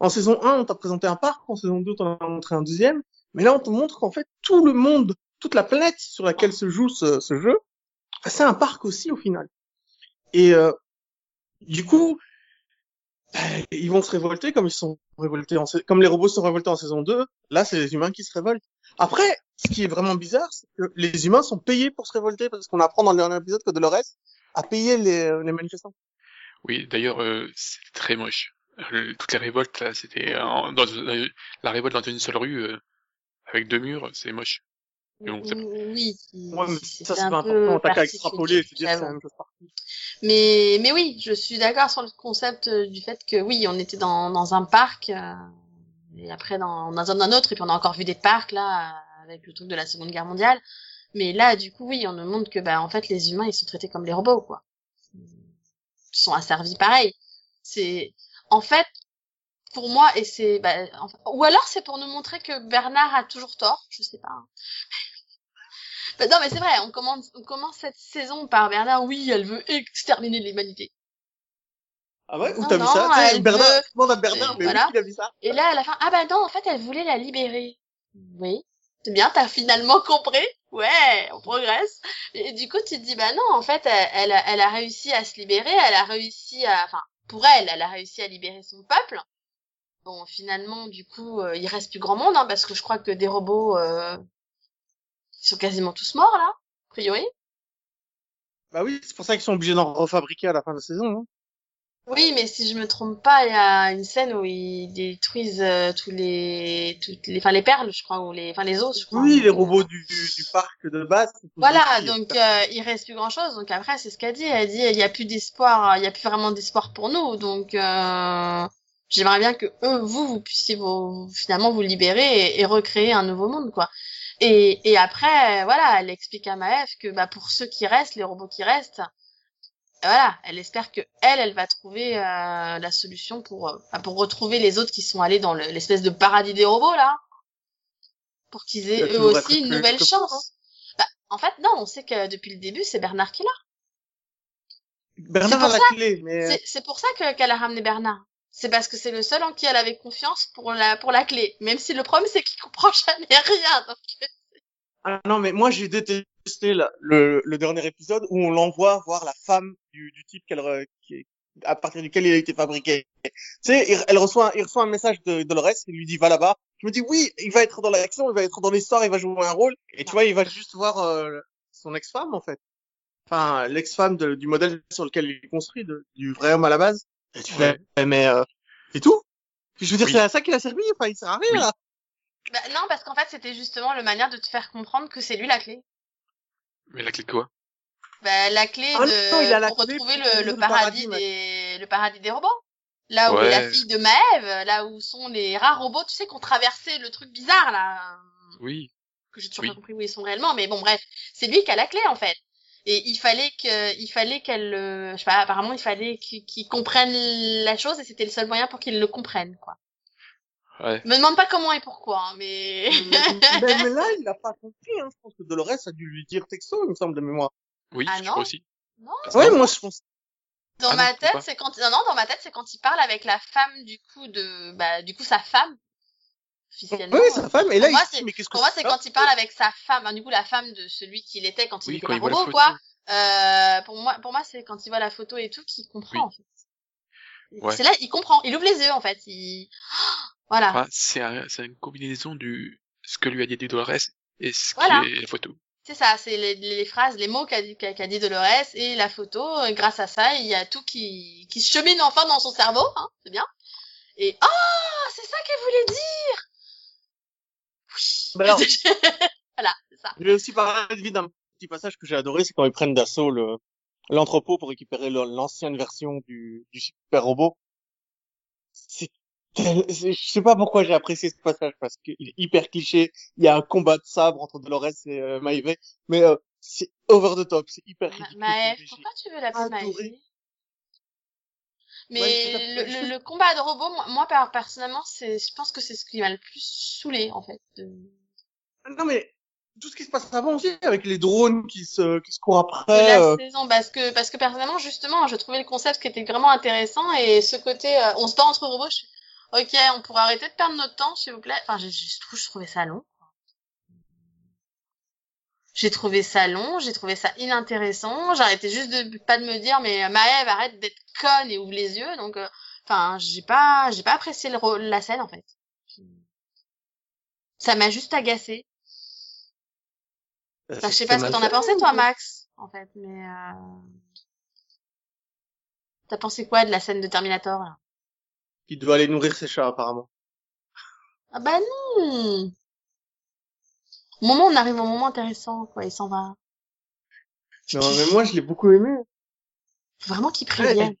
En saison 1, on t'a présenté un parc. En saison 2, on t'en a montré un deuxième. Mais là, on te montre qu'en fait, tout le monde, toute la planète sur laquelle se joue ce, jeu, c'est un parc aussi au final. Et euh, du coup, ils vont se révolter comme ils sont révoltés en comme les robots sont révoltés en saison 2. Là, c'est les humains qui se révoltent. Après, ce qui est vraiment bizarre, c'est que les humains sont payés pour se révolter parce qu'on apprend dans le dernier épisode que Dolores a payé les, les manifestants. Oui, d'ailleurs, euh, c'est très moche. Euh, Toutes les révoltes, là, c'était en- dans euh, la révolte dans une seule rue, euh, avec deux murs, c'est moche. Mais bon, c'est- oui. Ouais, mais c'était ça, c'est un pas peu important. T'as qu'à particulier, extrapoler et te dire c'est. Mais, mais oui, je suis d'accord sur le concept euh, du fait que oui, on était dans, dans un parc, euh, et après dans, dans un autre, et puis on a encore vu des parcs là, avec le truc de la Seconde Guerre mondiale. Mais là, du coup, oui, on nous montre que bah en fait les humains ils sont traités comme les robots, quoi. Ils sont asservis pareil. C'est en fait pour moi et c'est bah, enfin- ou alors c'est pour nous montrer que Bernard a toujours tort, je sais pas. Bah, non mais c'est vrai, on commence on commence cette saison par Bernard, oui, elle veut exterminer l'humanité. Ah ouais? Où Non, t'as vu ça? Elle Bernard, veut- demande à Bernard, Euh, mais voilà. oui, il a vu ça. Et là, à la fin, ah bah non, en fait, elle voulait la libérer. Oui. C'est bien, t'as finalement compris. Ouais, on progresse. Et du coup, tu te dis, bah non, en fait, elle, elle a réussi à se libérer, elle a réussi à, enfin, pour elle, elle a réussi à libérer son peuple. Bon, finalement, du coup, euh, il reste plus grand monde, hein, parce que je crois que des robots, euh, ils sont quasiment tous morts, là, a priori. Bah oui, c'est pour ça qu'ils sont obligés d'en refabriquer à la fin de la saison. Hein. Oui, mais si je me trompe pas, il y a une scène où ils détruisent euh, tous les, toutes les, enfin les perles, je crois, ou les, enfin les os, je crois. Oui, les euh, robots du, du parc de base. Voilà, donc euh, il reste plus grand chose. Donc après, c'est ce qu'elle dit. Elle dit, il y a plus d'espoir, il y a plus vraiment d'espoir pour nous. Donc euh, j'aimerais bien que eux, vous, vous puissiez vous, finalement vous libérer et, et recréer un nouveau monde, quoi. Et, et après, voilà, elle explique à Maëf que bah pour ceux qui restent, les robots qui restent, voilà, elle espère que elle, elle va trouver euh, la solution pour euh, bah, pour retrouver les autres qui sont allés dans le- l'espèce de paradis des robots là, pour qu'ils aient eux aussi une nouvelle chance. Bah, en fait, non, on sait que depuis le début, c'est Bernard qui l'a. Bernard a la clé, mais C'est- C'est pour ça que- qu'elle a ramené Bernard. C'est parce que c'est le seul en qui elle avait confiance pour la pour la clé. Même si le problème c'est qu'il comprend jamais rien. Donc... Ah non, mais moi j'ai détesté la- le, le dernier épisode où on l'envoie voir la femme du, du type qu'elle re- qui, à partir duquel il a été fabriqué. Tu sais, il, elle reçoit, il reçoit un message de Dolores, il lui dit va là-bas. Je me dis oui, il va être dans l'action, il va être dans l'histoire, il va jouer un rôle. Et tu vois, il va juste voir euh, son ex-femme en fait. Enfin, l'ex-femme du modèle sur lequel il est construit, de- du vrai homme à la base. Et tu Ouais. fais, mais euh, c'est tout? Je veux dire, Oui. c'est à ça qu'il a servi. Enfin, il sert à rien Oui. là. Bah, non, parce qu'en fait c'était justement le manière de te faire comprendre que c'est lui la clé. Mais la clé de quoi? Bah, la clé Ah de non, il a la pour clé retrouver pour le, trouver le le paradis, paradis, des le paradis des robots. Là où est Ouais. la fille de Maëve, là où sont les rares robots, tu sais, qui ont traversé le truc bizarre là. Oui. que j'ai toujours Oui. pas compris où ils sont réellement, mais bon bref, c'est lui qui a la clé en fait. Et il fallait que, il fallait qu'elle, euh, je sais pas, apparemment il fallait qu'il comprenne la chose et c'était le seul moyen pour qu'il le comprenne quoi. Ouais. Me demande pas comment et pourquoi, hein, mais mais, mais là, il a pas compris. Hein. Je pense que Dolores a dû lui dire texto, il me semble de mémoire. Oui, Ah je non crois aussi. non. Ouais, moi je pense. Dans Ah ma tête c'est quand, non non, dans ma tête c'est quand il parle avec la femme du coup de, bah du coup sa femme officiellement. Oui, sa femme. Et là, Pour moi, mais qu'est-ce que c'est quand il parle avec sa femme, hein, du coup, la femme de celui qu'il était quand il Oui, était quand un il voit la robot, photo. quoi. Euh, pour moi, pour moi, c'est quand il voit la photo et tout qu'il comprend, Oui. en fait. Ouais. C'est là, il comprend. Il ouvre les yeux, en fait. Il... Voilà. Enfin, c'est un, c'est une combinaison du ce que lui a dit Dolores et ce Voilà. qui est la photo. C'est ça, c'est les, les phrases, les mots qu'a dit, Dolores et la photo. Et grâce à ça, il y a tout qui, qui se chemine enfin dans son cerveau, hein, c'est bien. Et oh, c'est ça qu'elle voulait dire. Bah voilà, c'est ça. Je vais aussi parler vite d'un petit passage que j'ai adoré, c'est quand ils prennent d'assaut le, l'entrepôt pour récupérer l'ancienne version du, du super robot. C'est, je sais pas pourquoi j'ai apprécié ce passage parce qu'il est hyper cliché. Il y a un combat de sabre entre Dolores et euh, Maïve, mais euh, c'est over the top, c'est hyper ridicule. Pourquoi tu veux adoré. Maëv Mais Ouais, le, le, le combat de robots, moi, moi, per- personnellement, c'est, je pense que c'est ce qui m'a le plus saoulé en fait. de- Non mais tout ce qui se passe avant aussi avec les drones qui se qui se courent après. la euh, saison parce que parce que personnellement justement je trouvais le concept qui était vraiment intéressant et ce côté euh, on se bat entre robots je suis, ok on pourrait arrêter de perdre notre temps s'il vous plaît. Enfin j'ai- je trouve je trouvais ça long. J'ai trouvé ça long j'ai trouvé ça inintéressant. J'arrêtais juste de pas de me dire mais euh, Maëv arrête d'être conne et ouvre les yeux. Donc euh, enfin j'ai pas j'ai pas apprécié le, la scène en fait. Ça m'a juste agacé Enfin, je sais pas ce que t'en as pensé, toi, Max, en fait, mais euh... T'as pensé quoi de la scène de Terminator, là? Qui doit aller nourrir ses chats apparemment. Ah bah non Au moment où on arrive au moment intéressant, quoi, il s'en va. Non mais moi je l'ai beaucoup aimé. Faut vraiment qu'il prévienne.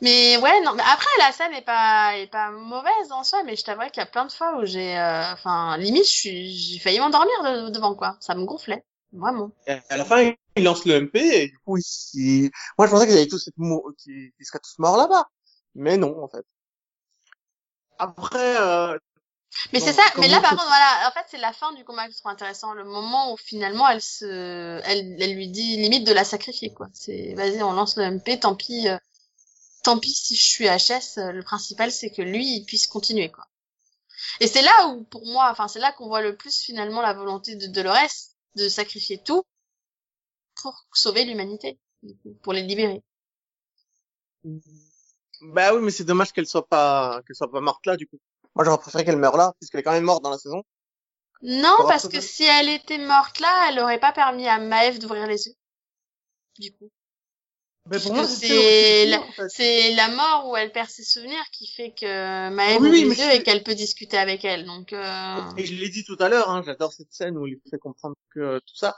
Mais ouais, non, mais après, la scène est pas, est pas mauvaise en soi, mais je t'avouerais qu'il y a plein de fois où j'ai, euh, enfin, limite, je suis, j'ai failli m'endormir de- devant, quoi. Ça me gonflait. Vraiment. Et à la fin, il lance le MP et du coup, il... moi je pensais qu'ils allaient tous être qu'ils seraient tous morts là-bas. Mais non, en fait. Après, euh, Mais c'est ça, mais là par contre voilà, en fait c'est la fin du combat que je trouve intéressant, le moment où finalement elle se elle, elle lui dit limite de la sacrifier quoi. C'est vas-y, on lance le MP, tant pis euh, tant pis si je suis HS, euh, le principal c'est que lui il puisse continuer quoi. Et c'est là où pour moi, enfin c'est là qu'on voit le plus finalement la volonté de Dolores de sacrifier tout pour sauver l'humanité, pour les libérer. bah oui, mais c'est dommage qu'elle soit pas, qu'elle soit pas morte là, du coup. Moi, j'aurais préféré qu'elle meure là, puisqu'elle est quand même morte dans la saison. Non, parce que si elle était morte là, elle aurait pas permis à Maëv d'ouvrir les yeux. Du coup. Mais pour moi, c'est la- en fait. C'est la mort où elle perd ses souvenirs qui fait que Maëv Oui, oui, et qu'elle peut discuter avec elle. Donc, euh... Et je l'ai dit tout à l'heure, hein, j'adore cette scène où il fait comprendre que euh, tout ça.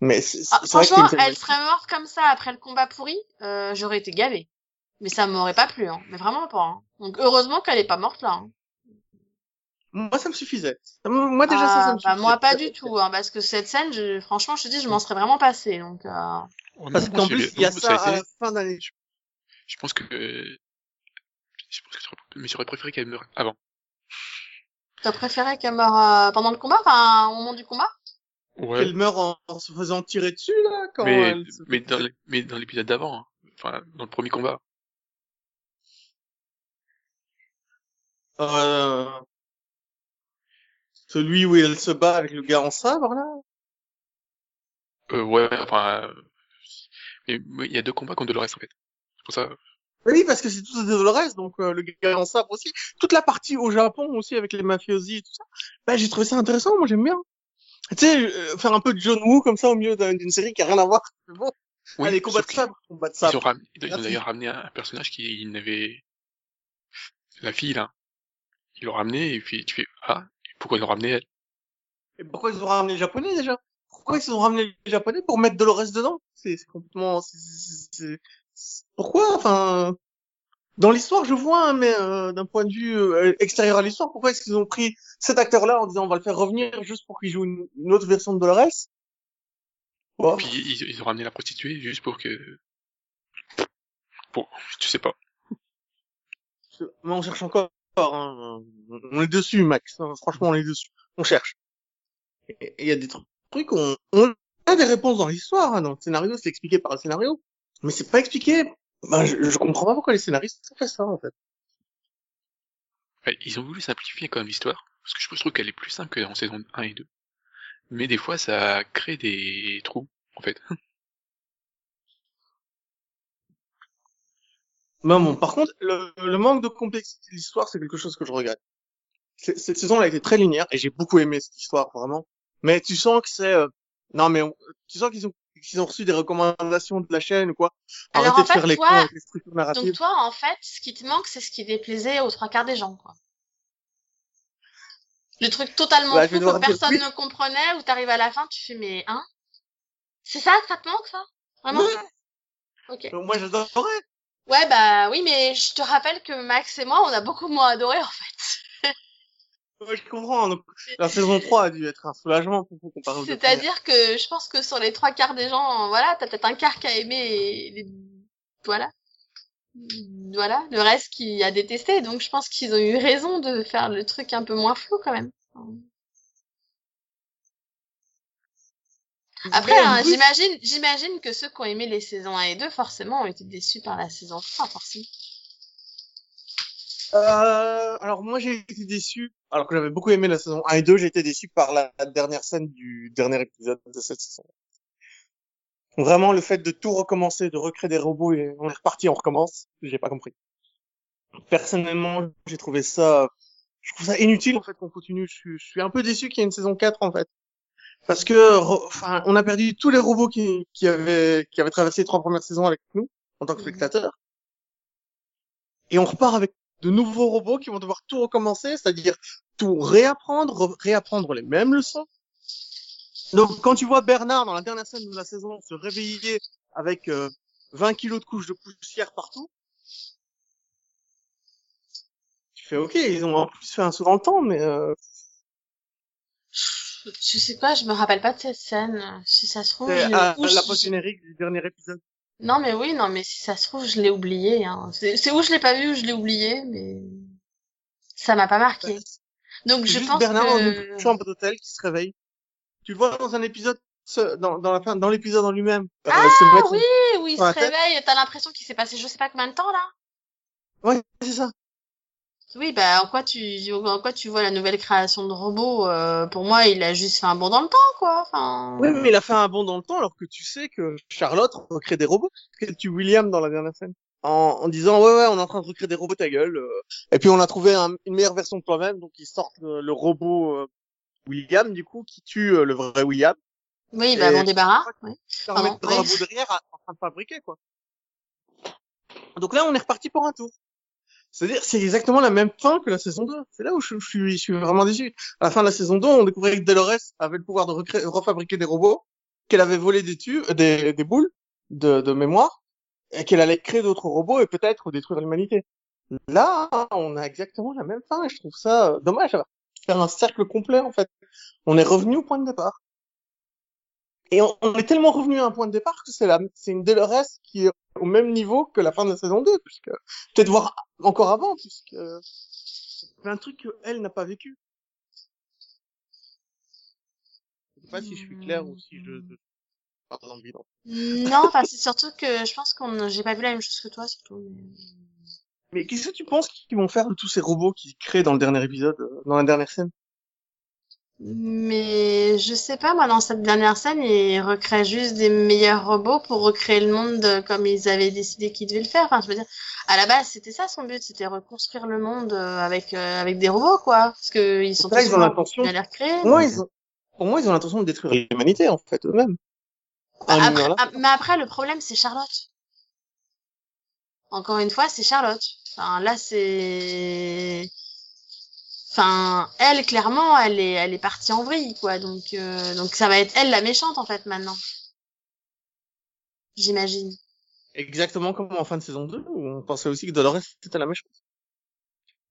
Mais ah, vrai franchement, scène elle serait morte comme ça après le combat pourri, euh, j'aurais été gavée. Mais ça m'aurait pas plu, hein. Mais vraiment pas. Hein. Donc, heureusement qu'elle est pas morte là. Hein. Moi, ça me suffisait. Moi, déjà, ça, Ah, ça me bah, suffisait. moi, pas du tout, hein, parce que cette scène, je... franchement, je te dis, je m'en serais vraiment passée. Donc, euh... Parce qu'en plus, il y a ça à la fin d'année. Je pense que, je pense que mais j'aurais préféré qu'elle meure avant. t'as préféré qu'elle meure euh, pendant le combat, enfin, au moment du combat? Ouais. Qu'elle meurt en, en se faisant tirer dessus, là, quand Mais, elle mais dans l'épisode d'avant, hein. enfin, dans le premier combat. Euh, celui où elle se bat avec le gars en sabre, là? Euh, ouais, enfin, euh, mais mais il y a deux combats contre Dolores, en fait. C'est pour ça. Oui, parce que c'est tout de Dolores, donc euh, le gars en sabre aussi. Toute la partie au Japon aussi avec les mafiosi et tout ça. Bah, j'ai trouvé ça intéressant, moi j'aime bien. Tu sais, euh, faire un peu de John Woo comme ça au milieu d'un- d'une série qui a rien à voir. C'est bon. Oui, Allez, combat de sabre, combat de Ils ont, sabre. ram- ils ont d'ailleurs ramené un personnage qui il n'avait la fille là. Ils l'ont ramené et puis tu fais ah pourquoi ils l'ont ramené elle? Et pourquoi ils ont ramené les japonais déjà? Pourquoi ils ont ramené les japonais pour mettre Dolores dedans? C'est complètement... Pourquoi? Enfin... Dans l'histoire, je vois, hein, mais euh, d'un point de vue euh, extérieur à l'histoire, pourquoi est-ce qu'ils ont pris cet acteur-là en disant on va le faire revenir juste pour qu'il joue une, une autre version de Dolores? Bon, Puis ils, ils ont ramené la prostituée juste pour que bon tu sais pas. mais on cherche encore. Hein. On est dessus, Max. hein. Franchement, on est dessus. On cherche. Et il y a des tru- trucs, on, on a des réponses dans l'histoire. Hein. Dans le scénario, c'est expliqué par le scénario. Mais c'est pas expliqué. Ben, je, comprends pas pourquoi les scénaristes ont fait ça, en fait. Ils ont voulu simplifier quand même l'histoire Parce que je trouve qu'elle est plus simple que saison 1 et 2. Mais des fois, ça crée des trous, en fait. Bon, par contre, le, le manque de complexité de l'histoire, c'est quelque chose que je regrette. C'est- Cette saison, elle a été très linéaire et j'ai beaucoup aimé cette histoire, vraiment. Mais tu sens que c'est, euh, non, mais on- tu sens qu'ils ont, qu'ils ont reçu des recommandations de la chaîne ou quoi. Alors, Arrêtez en de faire fait, les toi- cons avec les structures Donc toi, en fait, ce qui te manque, c'est ce qui déplaisait aux trois quarts des gens, quoi. Le truc totalement Bah, fou que personne oui. ne comprenait, où t'arrives à la fin, tu fais mais hein? C'est ça ça te manque, ça? Vraiment? Ouais. Ok. Donc, Moi, j'adorais. Ouais, bah oui, mais je te rappelle que Max et moi, on a beaucoup moins adoré, en fait. Ouais, je comprends. Donc, la saison 3 a dû être un soulagement pour vous comparer. C'est-à-dire que je pense que sur les trois quarts des gens, voilà, t'as peut-être un quart qui a aimé et les... voilà. Voilà, le reste qui a détesté. Donc je pense qu'ils ont eu raison de faire le truc un peu moins flou quand même. Après, hein, j'imagine, j'imagine que ceux qui ont aimé les saisons 1 et 2, forcément, ont été déçus par la saison 3, forcément. Euh, alors moi j'ai été déçu, alors que j'avais beaucoup aimé la saison 1 et 2, j'ai été déçu par la, dernière scène du dernier épisode de cette saison. Vraiment le fait de tout recommencer, de recréer des robots et on est reparti, on recommence, j'ai pas compris. Personnellement, j'ai trouvé ça, je trouve ça inutile en fait qu'on continue. Je suis, je suis un peu déçu qu'il y ait une saison 4 en fait. Parce que, enfin, on a perdu tous les robots qui, qui avaient, qui avaient traversé les trois premières saisons avec nous, en tant que Mhm. spectateurs. Et on repart avec de nouveaux robots qui vont devoir tout recommencer, c'est-à-dire tout réapprendre, re- réapprendre les mêmes leçons. Donc, quand tu vois Bernard dans la dernière scène de la saison se réveiller avec euh, 20 kilos de couches de poussière partout, tu fais OK, ils ont en plus fait un saut dans le temps, mais euh, Je sais pas, je me rappelle pas de cette scène. Si ça se trouve, je- à, à la post générique du dernier épisode. Non, mais oui, non, mais si ça se trouve, je l'ai oublié. Hein. C'est où je l'ai pas vu ou je l'ai oublié, mais ça m'a pas marqué. Donc je juste pense Bernard dans que une chambre d'hôtel qui se réveille. Tu le vois dans un épisode, dans, dans la fin, dans l'épisode en lui-même. Euh, Ah, mettre- oui, où il dans se réveille, t'as l'impression qu'il s'est passé je sais pas combien de temps là. Ouais, c'est ça. Oui, bah en quoi tu en quoi tu vois la nouvelle création de robot euh, Pour moi, il a juste fait un bond dans le temps, quoi. Enfin. Oui, mais il a fait un bond dans le temps alors que tu sais que Charlotte recrée des robots. Qu'elle tue William dans la dernière scène. En, en disant, ouais, ouais, on est en train de recréer des robots, ta gueule. euh. Et puis on a trouvé un- une meilleure version de toi-même, donc ils sortent le, le robot euh, William, du coup, qui tue euh, le vrai William. Oui, bah bon débarras. Leur Pardon, la baudrière à- en train de fabriquer, quoi. Donc là, on est reparti pour un tour. C'est-à-dire, c'est exactement la même fin que la saison 2. C'est là où je, suis, vraiment déçu. À la fin de la saison 2, on découvrait que Dolores avait le pouvoir de refabriquer des robots, qu'elle avait volé des tubes, des, des boules de, mémoire, et qu'elle allait créer d'autres robots et peut-être détruire l'humanité. Là, on a exactement la même fin et je trouve ça euh, dommage. Faire un cercle complet, en fait. On est revenu au point de départ. Et on, est tellement revenu à un point de départ que c'est la, c'est une Dolores qui au même niveau que la fin de la saison 2, puisque, peut-être voir encore avant, puisque, c'est de trucs qu'elle n'a pas vécu. Je sais pas si je suis clair ou si je, je... pars dans le bidon. Non, enfin c'est surtout que je pense qu'on j'ai pas vu la même chose que toi surtout. mais- Mais qu'est-ce que tu penses qu'ils vont faire de tous ces robots qu'ils créent dans le dernier épisode, euh, dans la dernière scène? Mais je sais pas, moi, dans cette dernière scène, ils recréent juste des meilleurs robots pour recréer le monde euh, comme ils avaient décidé qu'ils devaient le faire. Enfin, je veux dire, à la base, c'était ça son but, c'était reconstruire le monde euh, avec euh, avec des robots, quoi. Parce que ils sont Là, ils tous ont l'intention-. Pour donc, ils ont, pour moi, ils ont l'intention de détruire l'humanité, en fait, eux-mêmes. Bah, après, ah, mais après, le problème, c'est Charlotte. Encore une fois, c'est Charlotte. Enfin, là, c'est... Enfin, elle, clairement, elle est, elle est partie en vrille, quoi. Donc, euh, donc ça va être elle la méchante, en fait, maintenant. J'imagine. Exactement comme en fin de saison 2, où on pensait aussi que Dolores était la méchante.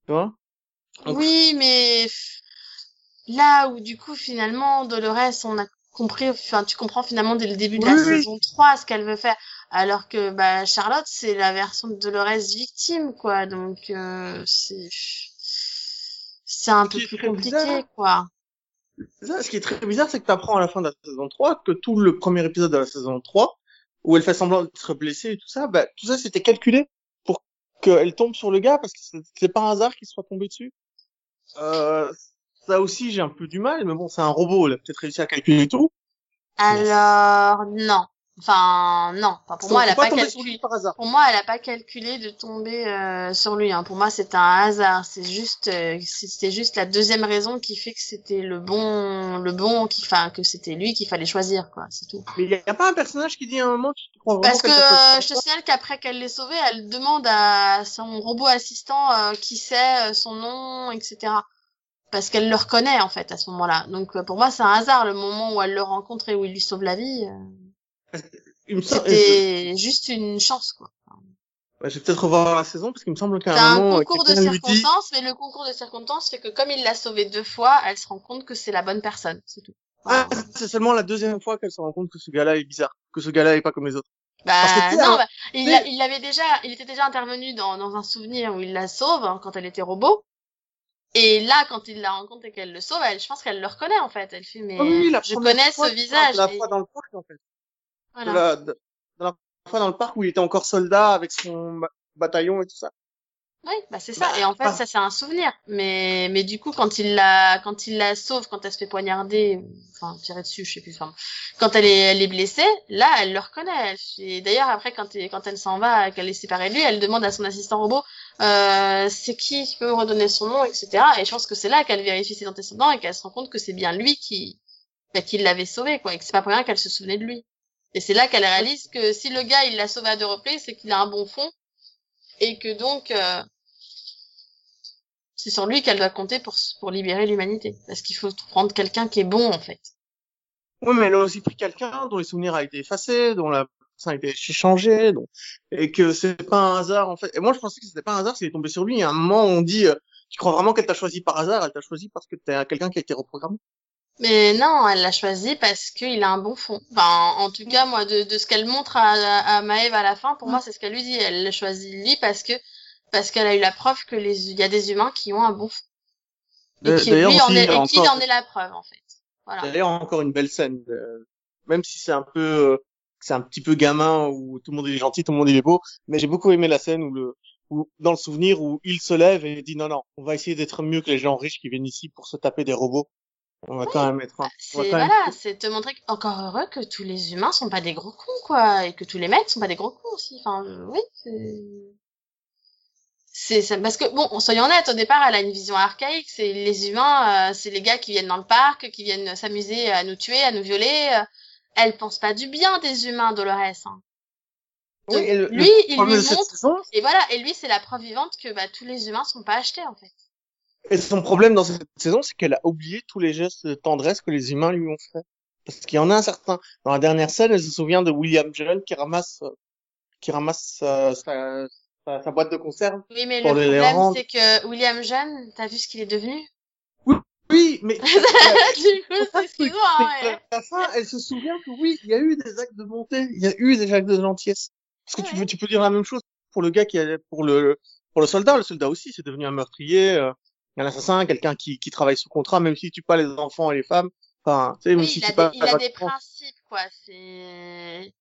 Tu vois? Donc- Oui, mais là où, du coup, finalement, Dolores, on a compris, enfin, tu comprends finalement dès le début de la oui. saison 3 ce qu'elle veut faire. Alors que, bah, Charlotte, c'est la version de Dolores victime, quoi. Donc, euh, c'est, c'est un Ce peu plus compliqué, bizarre. quoi. Ça, ce qui est très bizarre, c'est que tu apprends à la fin de la saison 3 que tout le premier épisode de la saison 3, où elle fait semblant d'être blessée et tout ça, bah, tout ça c'était calculé pour qu'elle tombe sur le gars parce que c'est- c'est pas un hasard qu'il soit tombé dessus. Euh, ça aussi j'ai un peu du mal, mais bon, c'est un robot, il a peut-être réussi à calculer tout. Alors, non. Enfin, non. Enfin, pour moi, elle a pas calculé. Pour moi, elle a pas calculé de tomber euh, sur lui. Hein. Pour moi, c'est un hasard. C'est juste, euh, c'était juste la deuxième raison qui fait que c'était le bon, le bon, qui, enfin, que c'était lui qu'il fallait choisir, quoi. C'est tout. Mais il y, a pas un personnage qui dit à un moment, tu crois Parce que euh, je te signale qu'après qu'elle l'ait sauvé, elle demande à son robot assistant euh, qui c'est, euh, son nom, etc. Parce qu'elle le reconnaît en fait à ce moment-là. Donc euh, pour moi, c'est un hasard le moment où elle le rencontre et où il lui sauve la vie. C'était juste une chance, quoi. Ouais, je vais peut-être revoir la saison parce qu'il me semble qu'à C'est un un moment, concours de quelqu'un lui dit, circonstances, mais le concours de circonstances fait que comme il l'a sauvé deux fois, elle se rend compte que c'est la bonne personne, c'est tout. ah, c'est seulement la deuxième fois qu'elle se rend compte que ce gars-là est bizarre, que ce gars-là est pas comme les autres. Bah que, non, bah, il, a- il avait déjà, il était déjà intervenu dans, dans un souvenir où il la sauve hein, quand elle était robot. Et là, quand il la rencontre et qu'elle le sauve, elle, je pense qu'elle le reconnaît en fait. Elle fait mais Ah oui, je connais fois, ce visage. La et- fois dans le parc, en fait. Voilà. La, de- la fois dans le parc où il était encore soldat avec son ba- bataillon et tout ça. Oui, bah c'est ça. Bah, et en fait, ah. ça c'est un souvenir. Mais mais du coup, quand il la quand il la sauve, quand elle se fait poignarder, enfin tirer dessus, je sais plus. Enfin, quand elle est elle est blessée, là, elle le reconnaît. Fait- D'ailleurs, après, quand elle, quand elle s'en va, qu'elle est séparée de lui, elle demande à son assistant robot, euh, c'est qui, tu peux me redonner son nom, etc. Et je pense que c'est là qu'elle vérifie ses antécédents et qu'elle se rend compte que c'est bien lui qui bah, qui l'avait sauvé, quoi, et que c'est pas pour rien qu'elle se souvenait de lui. Et c'est là qu'elle réalise que si le gars il l'a sauvé à deux reprises, c'est qu'il a un bon fond et que donc euh, c'est sur lui qu'elle doit compter pour pour libérer l'humanité parce qu'il faut prendre quelqu'un qui est bon en fait. Oui, mais elle a aussi pris quelqu'un dont les souvenirs a été effacés, dont la ça a été changé, donc, et que c'est pas un hasard, en fait. Et moi, je pensais que c'était pas un hasard s'il est tombé sur lui. Et à un moment, on dit, euh, tu crois vraiment qu'elle t'a choisi par hasard? Elle t'a choisi parce que t'es quelqu'un qui a été reprogrammé? Mais non, elle l'a choisi parce qu'il a un bon fond. Enfin, en tout cas, moi, de, de ce qu'elle montre à, à Maëve à la fin, pour moi, c'est ce qu'elle lui dit. Elle l'a choisi lui parce que parce qu'elle a eu la preuve que les il y a des humains qui ont un bon fond. Et Euh, qui lui en est, et qui encore- en est la preuve en fait. Voilà. D'ailleurs, encore une belle scène. euh, même si c'est un peu, euh, c'est un petit peu gamin où tout le monde est gentil, tout le monde est beau, mais j'ai beaucoup aimé la scène où le, où, dans le souvenir où il se lève et dit non non, on va essayer d'être mieux que les gens riches qui viennent ici pour se taper des robots. On va quand même être un. on C'est même- voilà, c'est te montrer encore heureux que tous les humains sont pas des gros cons quoi, et que tous les mecs sont pas des gros cons aussi. Enfin, oui, c'est ça parce que bon, soyons honnêtes, au départ, elle a une vision archaïque. C'est les humains, euh, c'est les gars qui viennent dans le parc, qui viennent s'amuser à nous tuer, à nous violer. euh. Elle pense pas du bien des humains, Dolores. Hein. Oui, Donc, et le- lui, le il lui montre saison, et voilà, et lui, c'est la preuve vivante que bah, tous les humains sont pas achetés en fait. Et son problème dans cette saison, c'est qu'elle a oublié tous les gestes de tendresse que les humains lui ont fait. Parce qu'il y en a un certain. Dans la dernière scène, elle se souvient de William John qui ramasse, qui ramasse euh, sa, sa, sa boîte de conserve. Oui, mais Pour le les problème, c'est que William Jeune, t'as vu ce qu'il est devenu? Oui, mais Du coup, excuse-moi. hein, à ouais. la fin, elle se souvient que oui, il y a eu des actes de bonté, il y a eu des actes de gentillesse. Parce que tu, veux, tu peux dire la même chose pour le gars qui a, pour le, pour le soldat. Le soldat aussi, c'est devenu un meurtrier, euh, un assassin, quelqu'un qui, qui travaille sous contrat, même s'il tue pas les enfants et les femmes. Enfin, tu sais, même si il a, c'est pas des, il a des principes, quoi. C'est.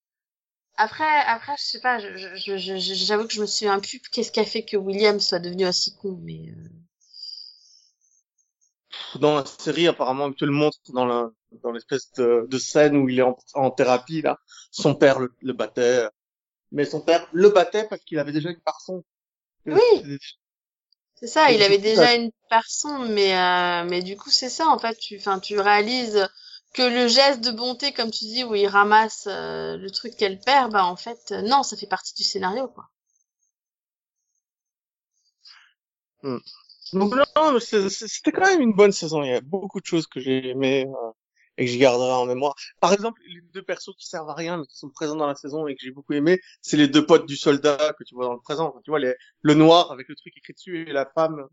Après, après, je sais pas. Je, je, je, je- j'avoue que je me souviens plus. Qu'est-ce qui a fait que William soit devenu aussi con, mais. euh, dans la série, apparemment, te le montre dans la, dans l'espèce de, de scène où il est en, en thérapie, là. Son père le, le battait. Mais son père le battait parce qu'il avait déjà une parson. Oui. C'est ça. Et Il avait coup, déjà ça- une personne, mais euh, mais du coup, c'est ça. En fait, tu, enfin, tu réalises que le geste de bonté, comme tu dis, où il ramasse euh, le truc qu'elle perd, bah en fait, euh, non, ça fait partie du scénario, quoi. Donc non, c'était quand même une bonne saison. Il y a beaucoup de choses que j'ai aimées euh, et que je garderai en mémoire. Par exemple, les deux persos qui servent à rien mais qui sont présents dans la saison et que j'ai beaucoup aimé, c'est les deux potes du soldat que tu vois dans le présent. Enfin, tu vois les, le noir avec le truc écrit dessus et la femme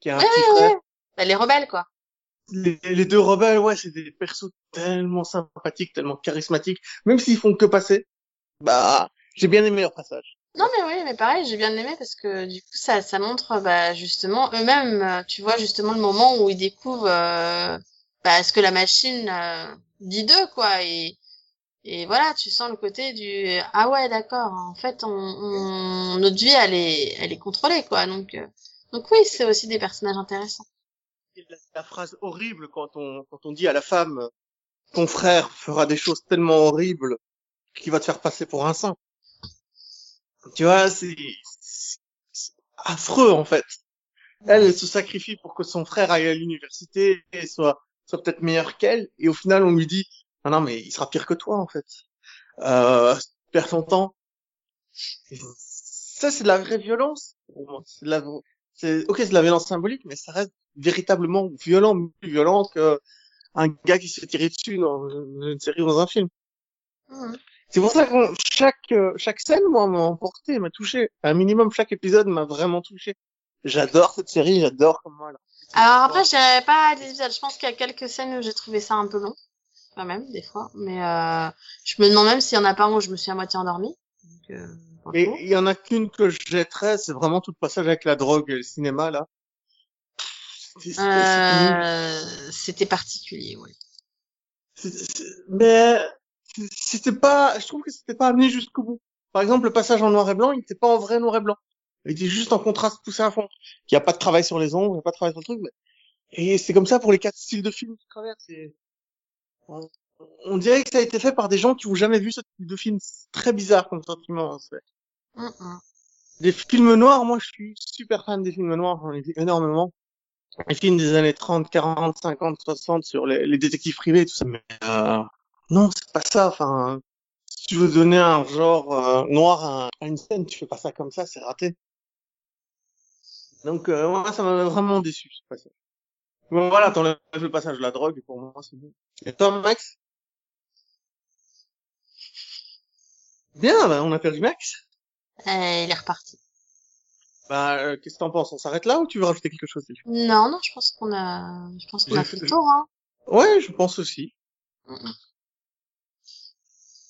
qui a un petit frère. ouais. Bah, les rebelles, quoi. Les, les deux rebelles, ouais, c'est des persos tellement sympathiques, tellement charismatiques, même s'ils font que passer. Bah, j'ai bien aimé leur passage. Non mais oui, mais pareil, j'ai bien aimé parce que du coup ça ça montre bah justement eux-mêmes, euh, tu vois justement le moment où ils découvrent euh, bah, ce que la machine euh, dit d'eux quoi et et voilà, tu sens le côté du ah ouais d'accord, en fait on, on notre vie elle est elle est contrôlée quoi donc euh, donc oui, c'est aussi des personnages intéressants. la, phrase horrible quand on, quand on dit à la femme, ton frère fera des choses tellement horribles qu'il va te faire passer pour un saint. Tu vois, c'est affreux en fait. Elle se sacrifie pour que son frère aille à l'université et soit, soit peut-être meilleur qu'elle. Et au final, on lui dit, non, non, mais il sera pire que toi en fait. Euh, perd son temps. Et ça, c'est de la vraie violence. C'est de la, c'est, ok, c'est de la violence symbolique, mais ça reste véritablement violent, plus violent que un gars qui se fait tirer dessus dans une série ou dans un film. Mhm. C'est pour ça que chaque chaque scène, moi, m'a emporté, m'a touché. Un minimum, chaque épisode m'a vraiment touché. J'adore cette série, j'adore comment elle. Alors après, je pas des épisodes. Je pense qu'il y a quelques scènes où j'ai trouvé ça un peu long, quand même, des fois. Mais euh, je me demande même s'il y en a pas un où je me suis à moitié endormie. Donc, euh, Et franchement. il y en a qu'une que je jetterais, c'est vraiment tout le passage avec la drogue et le cinéma là. C'était-. Euh, c'était particulier, oui. Mais c'était pas, je trouve que c'était pas amené jusqu'au bout. Par exemple, le passage en noir et blanc, il était pas en vrai noir et blanc. Il était juste en contraste poussé à fond. Il y a pas de travail sur les ombres, il y a pas de travail sur le truc. Mais... Et c'est comme ça pour les quatre styles de films qui traversent. Et... On... on dirait que ça a été fait par des gens qui ont jamais vu ce type de film. C'est très bizarre comme sentiment. en fait. Des films noirs, moi je suis super fan des films noirs, j'en ai vu énormément. Les films des années 30, 40, 50, 60 sur les, les détectives privés et tout ça. Mais euh, non, c'est pas ça. Enfin, si tu veux donner un genre euh, noir à, à une scène, tu fais pas ça comme ça, c'est raté. Donc euh, moi, ça m'a vraiment déçu ce passage. Bon voilà, t'enlèves le passage de la drogue et pour moi c'est bon. Et toi, Max? Bien, bah, on a perdu Max. Euh, il est reparti. Bah, euh, qu'est-ce que t'en penses? On s'arrête là ou tu veux rajouter quelque chose Non, non, je pense qu'on a, je pense qu'on a fait le tour, hein. Ouais, je pense aussi.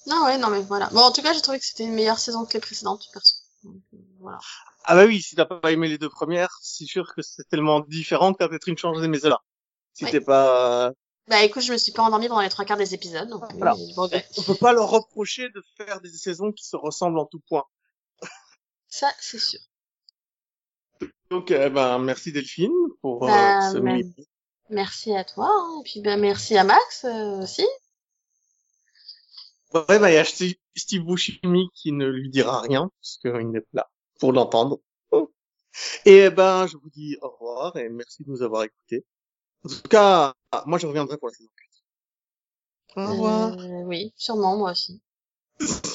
Non, ouais, non, mais voilà. Bon, en tout cas, j'ai trouvé que c'était une meilleure saison que les précédentes, perso. Donc, euh, voilà. Ah bah oui, si t'as pas aimé les deux premières, c'est sûr que c'est tellement différent que t'as peut-être une chance d'aimer cela. Si Oui. t'es pas... Bah, écoute, je me suis pas endormie pendant les trois quarts des épisodes, donc, oui, Voilà. regrette. On peut pas leur reprocher de faire des saisons qui se ressemblent en tout point. Ça, c'est sûr. Donc, euh, ben, merci Delphine pour euh, Bah, ce mini- Merci à toi, hein. et puis, bah, merci à Max, euh, aussi. Ouais, bah, il y a Steve Buscemi qui ne lui dira rien, parce qu'il n'est pas là pour l'entendre. Et ben, je vous dis au revoir et merci de nous avoir écoutés. En tout cas, moi je reviendrai pour la saison 4. Au revoir. Euh, oui, sûrement, moi aussi.